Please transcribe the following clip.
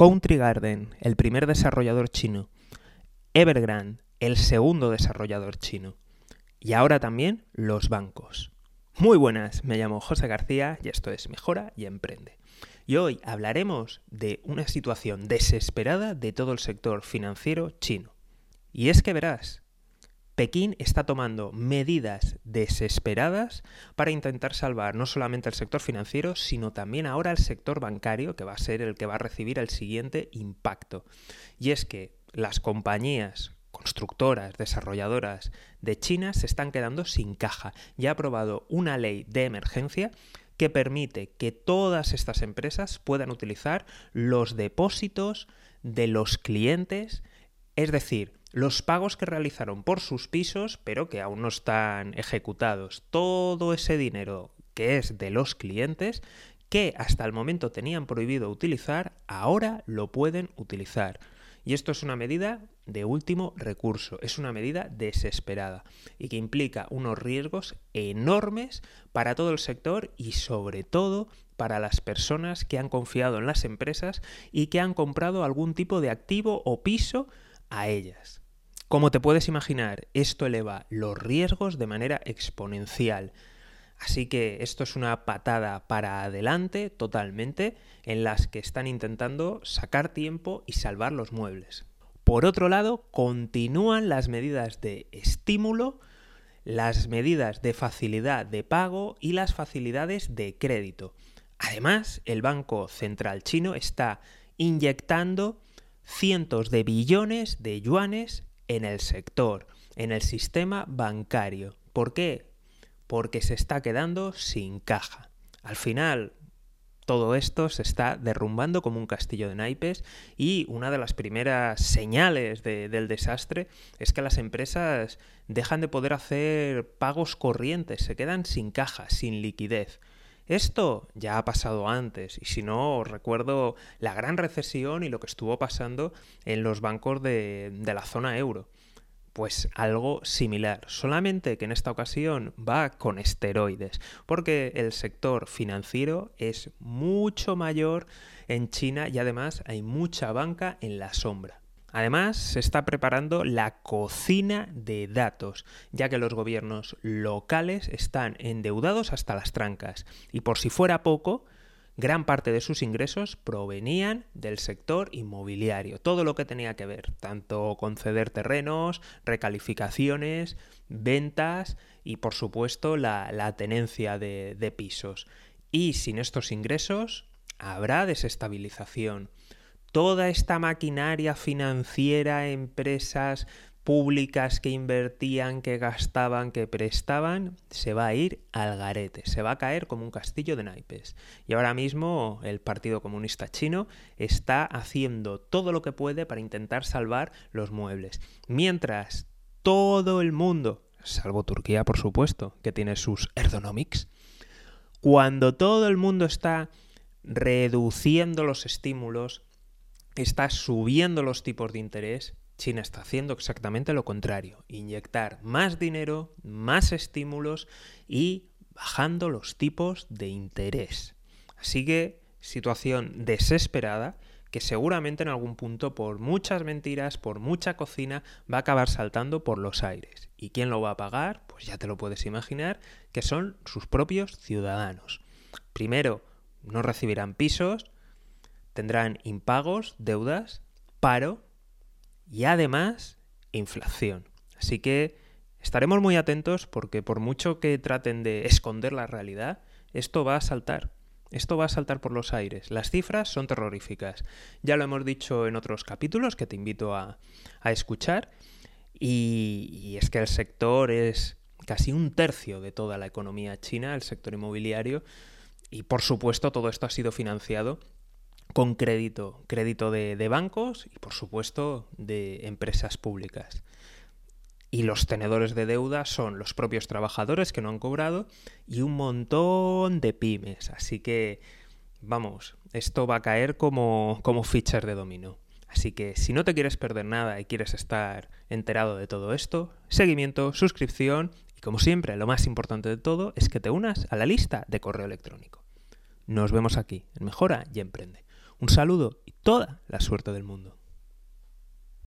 Country Garden, el primer desarrollador chino, Evergrande, el segundo desarrollador chino, y ahora también los bancos. Muy buenas, me llamo José García y esto es Mejora y Emprende. Y hoy hablaremos de una situación desesperada de todo el sector financiero chino. Y es que verás, Pekín está tomando medidas desesperadas para intentar salvar no solamente el sector financiero, sino también ahora el sector bancario, que va a ser el que va a recibir el siguiente impacto. Y es que las compañías constructoras, desarrolladoras de China se están quedando sin caja. Ya ha aprobado una ley de emergencia que permite que todas estas empresas puedan utilizar los depósitos de los clientes, es decir, los pagos que realizaron por sus pisos, pero que aún no están ejecutados. Todo ese dinero que es de los clientes, que hasta el momento tenían prohibido utilizar, ahora lo pueden utilizar. Y esto es una medida de último recurso, es una medida desesperada y que implica unos riesgos enormes para todo el sector y sobre todo para las personas que han confiado en las empresas y que han comprado algún tipo de activo o piso a ellas. Como te puedes imaginar, esto eleva los riesgos de manera exponencial. Así que esto es una patada para adelante totalmente en las que están intentando sacar tiempo y salvar los muebles. Por otro lado, continúan las medidas de estímulo, las medidas de facilidad de pago y las facilidades de crédito. Además, el Banco Central chino está inyectando cientos de billones de yuanes en el sector, en el sistema bancario. ¿Por qué? Porque se está quedando sin caja. Al final, todo esto se está derrumbando como un castillo de naipes y una de las primeras señales del desastre es que las empresas dejan de poder hacer pagos corrientes, se quedan sin caja, sin liquidez. Esto ya ha pasado antes y si no recuerdo la gran recesión y lo que estuvo pasando en los bancos de, de la zona euro. Pues algo similar, solamente que en esta ocasión va con esteroides, porque el sector financiero es mucho mayor en China y además hay mucha banca en la sombra. Además, se está preparando la cocina de datos, ya que los gobiernos locales están endeudados hasta las trancas. Y por si fuera poco, gran parte de sus ingresos provenían del sector inmobiliario, todo lo que tenía que ver, tanto conceder terrenos, recalificaciones, ventas y por supuesto la, tenencia de, de pisos. Y sin estos ingresos habrá desestabilización. Toda esta maquinaria financiera, empresas, públicas que invertían, que gastaban, que prestaban, se va a ir al garete, se va a caer como un castillo de naipes. Y ahora mismo el Partido Comunista Chino está haciendo todo lo que puede para intentar salvar los muebles. Mientras todo el mundo, salvo Turquía por supuesto, que tiene sus ergonomics, cuando todo el mundo está reduciendo los estímulos, está subiendo los tipos de interés, China está haciendo exactamente lo contrario, inyectar más dinero, más estímulos y bajando los tipos de interés. Así que situación desesperada que seguramente en algún punto por muchas mentiras, por mucha cocina, va a acabar saltando por los aires. ¿Y quién lo va a pagar? Pues ya te lo puedes imaginar, que son sus propios ciudadanos. Primero, no recibirán pisos, tendrán impagos, deudas, paro y además inflación. Así que estaremos muy atentos porque por mucho que traten de esconder la realidad, esto va a saltar. Esto va a saltar por los aires. Las cifras son terroríficas. Ya lo hemos dicho en otros capítulos que te invito a, escuchar. Y, y es que el sector es casi un tercio de toda la economía china, el sector inmobiliario. Y por supuesto todo esto ha sido financiado con crédito, crédito de, bancos y por supuesto de empresas públicas. Y los tenedores de deuda son los propios trabajadores que no han cobrado y un montón de pymes. Así que, vamos, esto va a caer como, como fichas de dominó. Así que si no te quieres perder nada y quieres estar enterado de todo esto, seguimiento, suscripción y como siempre, lo más importante de todo es que te unas a la lista de correo electrónico. Nos vemos aquí en Mejora y Emprende. Un saludo y toda la suerte del mundo.